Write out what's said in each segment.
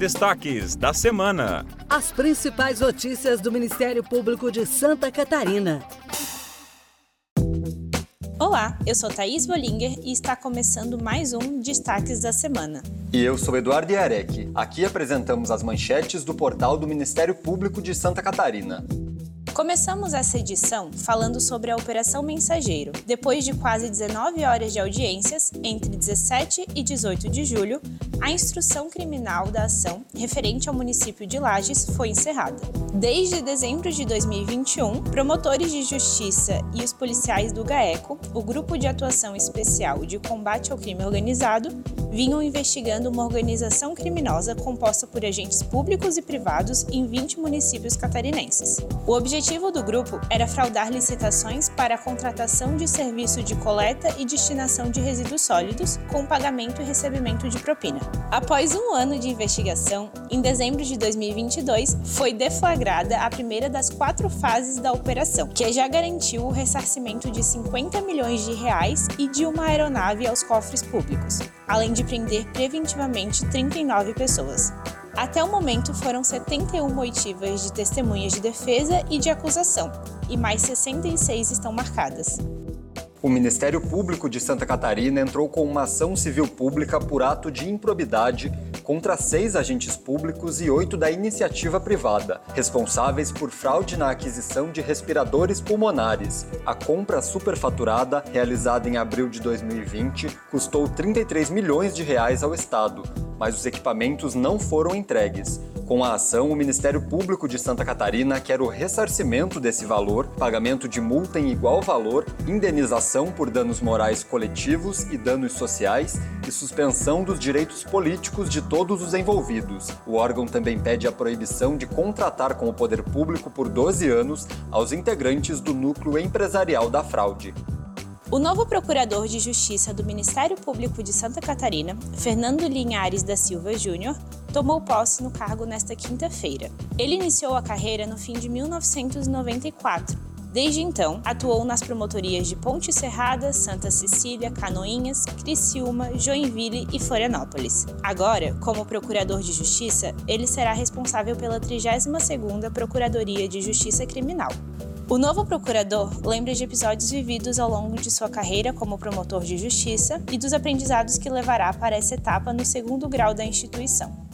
Destaques da semana. As principais notícias do Ministério Público de Santa Catarina. Olá, eu sou Thaís Bollinger e está começando mais um Destaques da Semana. E eu sou Eduardo Iarec. Aqui apresentamos as manchetes do portal do Ministério Público de Santa Catarina. Começamos essa edição falando sobre a Operação Mensageiro. Depois de quase 19 horas de audiências, entre 17 e 18 de julho, a instrução criminal da ação referente ao município de Lages foi encerrada. Desde dezembro de 2021, promotores de justiça e os policiais do GAECO, o Grupo de Atuação Especial de Combate ao Crime Organizado, vinham investigando uma organização criminosa composta por agentes públicos e privados em 20 municípios catarinenses. O objetivo do grupo era fraudar licitações para a contratação de serviço de coleta e destinação de resíduos sólidos, com pagamento e recebimento de propina. Após um ano de investigação, em dezembro de 2022, foi deflagrada a primeira das quatro fases da operação, que já garantiu o ressarcimento de 50 milhões de reais e de uma aeronave aos cofres públicos, além de prender preventivamente 39 pessoas. Até o momento foram 71 oitivas de testemunhas de defesa e de acusação, e mais 66 estão marcadas. O Ministério Público de Santa Catarina entrou com uma ação civil pública por ato de improbidade contra seis agentes públicos e oito da iniciativa privada, responsáveis por fraude na aquisição de respiradores pulmonares. A compra superfaturada, realizada em abril de 2020, custou 33 milhões de reais ao Estado, mas os equipamentos não foram entregues. Com a ação, o Ministério Público de Santa Catarina quer o ressarcimento desse valor, pagamento de multa em igual valor, indenização por danos morais coletivos e danos sociais e suspensão dos direitos políticos de todos os envolvidos. O órgão também pede a proibição de contratar com o poder público por 12 anos aos integrantes do núcleo empresarial da fraude. O novo procurador de Justiça do Ministério Público de Santa Catarina, Fernando Linhares da Silva Júnior, tomou posse no cargo nesta quinta-feira. Ele iniciou a carreira no fim de 1994. Desde então, atuou nas promotorias de Ponte Serrada, Santa Cecília, Canoinhas, Criciúma, Joinville e Florianópolis. Agora, como procurador de justiça, ele será responsável pela 32ª Procuradoria de Justiça Criminal. O novo procurador lembra de episódios vividos ao longo de sua carreira como promotor de justiça e dos aprendizados que levará para essa etapa no segundo grau da instituição.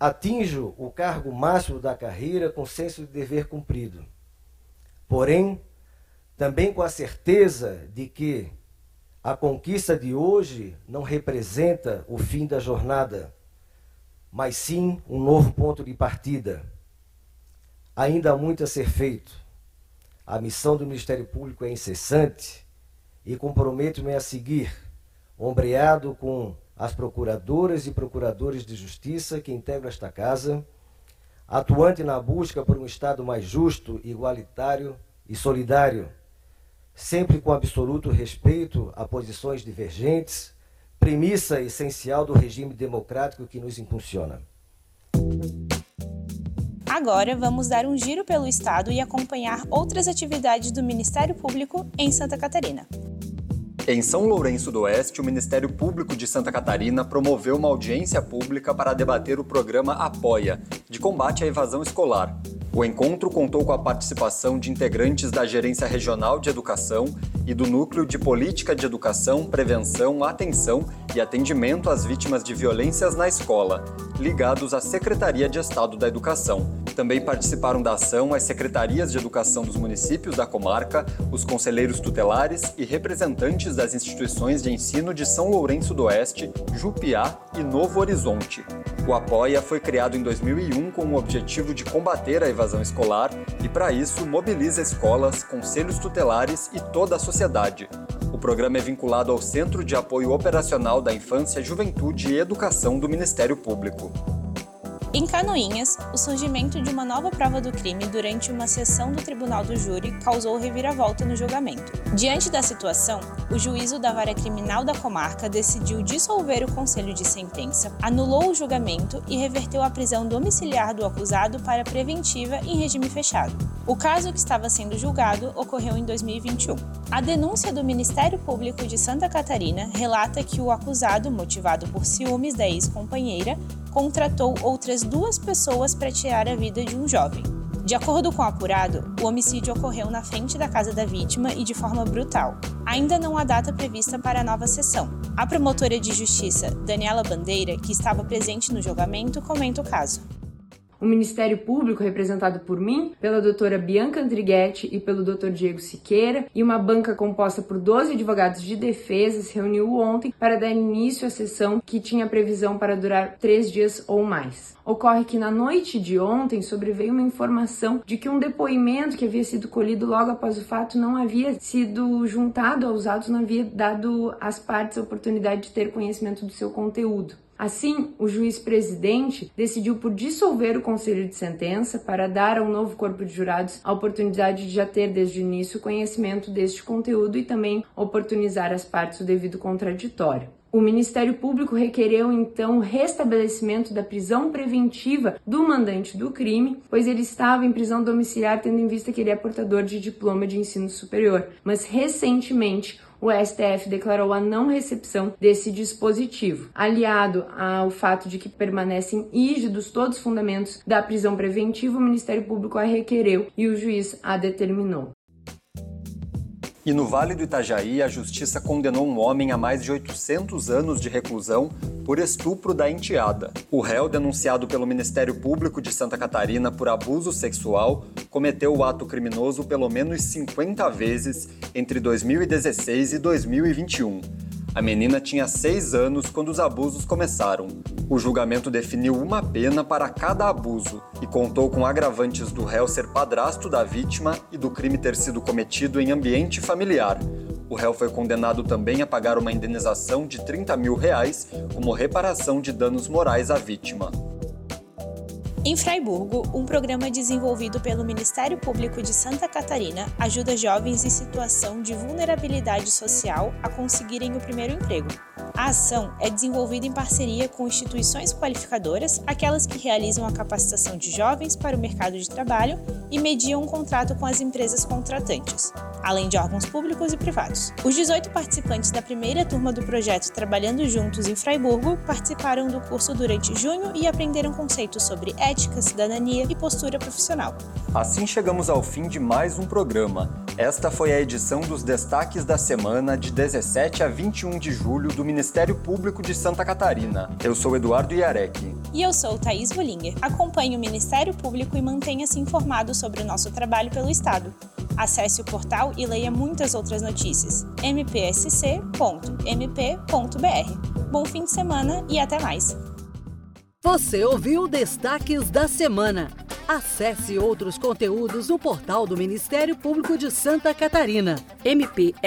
Atinjo o cargo máximo da carreira com senso de dever cumprido. Porém, também com a certeza de que a conquista de hoje não representa o fim da jornada, mas sim um novo ponto de partida. Ainda há muito a ser feito a missão do Ministério Público é incessante e comprometo-me a seguir, ombreado com as procuradoras e procuradores de justiça que integram esta casa, atuante na busca por um Estado mais justo, igualitário e solidário, sempre com absoluto respeito a posições divergentes, premissa essencial do regime democrático que nos impulsiona. Agora vamos dar um giro pelo estado e acompanhar outras atividades do Ministério Público em Santa Catarina. Em São Lourenço do Oeste, o Ministério Público de Santa Catarina promoveu uma audiência pública para debater o programa Apoia, de combate à evasão escolar. O encontro contou com a participação de integrantes da Gerência Regional de Educação e do Núcleo de Política de Educação, Prevenção, Atenção e Atendimento às Vítimas de Violências na Escola, ligados à Secretaria de Estado da Educação. Também participaram da ação as secretarias de educação dos municípios da comarca, os conselheiros tutelares e representantes das instituições de ensino de São Lourenço do Oeste, Jupiá e Novo Horizonte. O Apoia foi criado em 2001 com o objetivo de combater a evasão escolar e, para isso, mobiliza escolas, conselhos tutelares e toda a sociedade. O programa é vinculado ao Centro de Apoio Operacional da Infância, Juventude e Educação do Ministério Público. Em Canoinhas, o surgimento de uma nova prova do crime durante uma sessão do Tribunal do Júri causou reviravolta no julgamento. Diante da situação, o juízo da vara criminal da comarca decidiu dissolver o conselho de sentença, anulou o julgamento e reverteu a prisão domiciliar do acusado para preventiva em regime fechado. O caso que estava sendo julgado ocorreu em 2021. A denúncia do Ministério Público de Santa Catarina relata que o acusado, motivado por ciúmes da ex-companheira, contratou outras duas pessoas para tirar a vida de um jovem. De acordo com o apurado, o homicídio ocorreu na frente da casa da vítima e de forma brutal. Ainda não há data prevista para a nova sessão. A promotora de justiça, Daniela Bandeira, que estava presente no julgamento, comenta o caso. O Ministério Público, representado por mim, pela doutora Bianca Andrighetti e pelo doutor Diego Siqueira, e uma banca composta por 12 advogados de defesa, se reuniu ontem para dar início à sessão que tinha previsão para durar três dias ou mais. Ocorre que na noite de ontem sobreveio uma informação de que um depoimento que havia sido colhido logo após o fato não havia sido juntado aos autos, não havia dado às partes a oportunidade de ter conhecimento do seu conteúdo. Assim, o juiz presidente decidiu por dissolver o conselho de sentença para dar ao novo corpo de jurados a oportunidade de já ter desde o início conhecimento deste conteúdo e também oportunizar às partes o devido contraditório. O Ministério Público requereu então o restabelecimento da prisão preventiva do mandante do crime, pois ele estava em prisão domiciliar tendo em vista que ele é portador de diploma de ensino superior. Mas recentemente o STF declarou a não recepção desse dispositivo, aliado ao fato de que permanecem rígidos todos os fundamentos da prisão preventiva, o Ministério Público a requereu e o juiz a determinou. E no Vale do Itajaí, a justiça condenou um homem a mais de 800 anos de reclusão por estupro da enteada. O réu, denunciado pelo Ministério Público de Santa Catarina por abuso sexual, cometeu o ato criminoso pelo menos 50 vezes entre 2016 e 2021. A menina tinha seis anos quando os abusos começaram. O julgamento definiu uma pena para cada abuso e contou com agravantes do réu ser padrasto da vítima e do crime ter sido cometido em ambiente familiar. O réu foi condenado também a pagar uma indenização de 30 mil reais como reparação de danos morais à vítima. Em Fraiburgo, um programa desenvolvido pelo Ministério Público de Santa Catarina ajuda jovens em situação de vulnerabilidade social a conseguirem o primeiro emprego. A ação é desenvolvida em parceria com instituições qualificadoras, aquelas que realizam a capacitação de jovens para o mercado de trabalho e mediam um contrato com as empresas contratantes, além de órgãos públicos e privados. Os 18 participantes da primeira turma do projeto Trabalhando Juntos em Fraiburgo participaram do curso durante junho e aprenderam conceitos sobre ética, cidadania e postura profissional. Assim chegamos ao fim de mais um programa. Esta foi a edição dos destaques da semana de 17 a 21 de julho do Ministério Público de Santa Catarina. Eu sou Eduardo Iarec. E eu sou Thaís Bollinger. Acompanhe o Ministério Público e mantenha-se informado sobre o nosso trabalho pelo Estado. Acesse o portal e leia muitas outras notícias. mpsc.mp.br. Bom fim de semana e até mais! Você ouviu Destaques da Semana. Acesse outros conteúdos no portal do Ministério Público de Santa Catarina, mpsc.mp.br.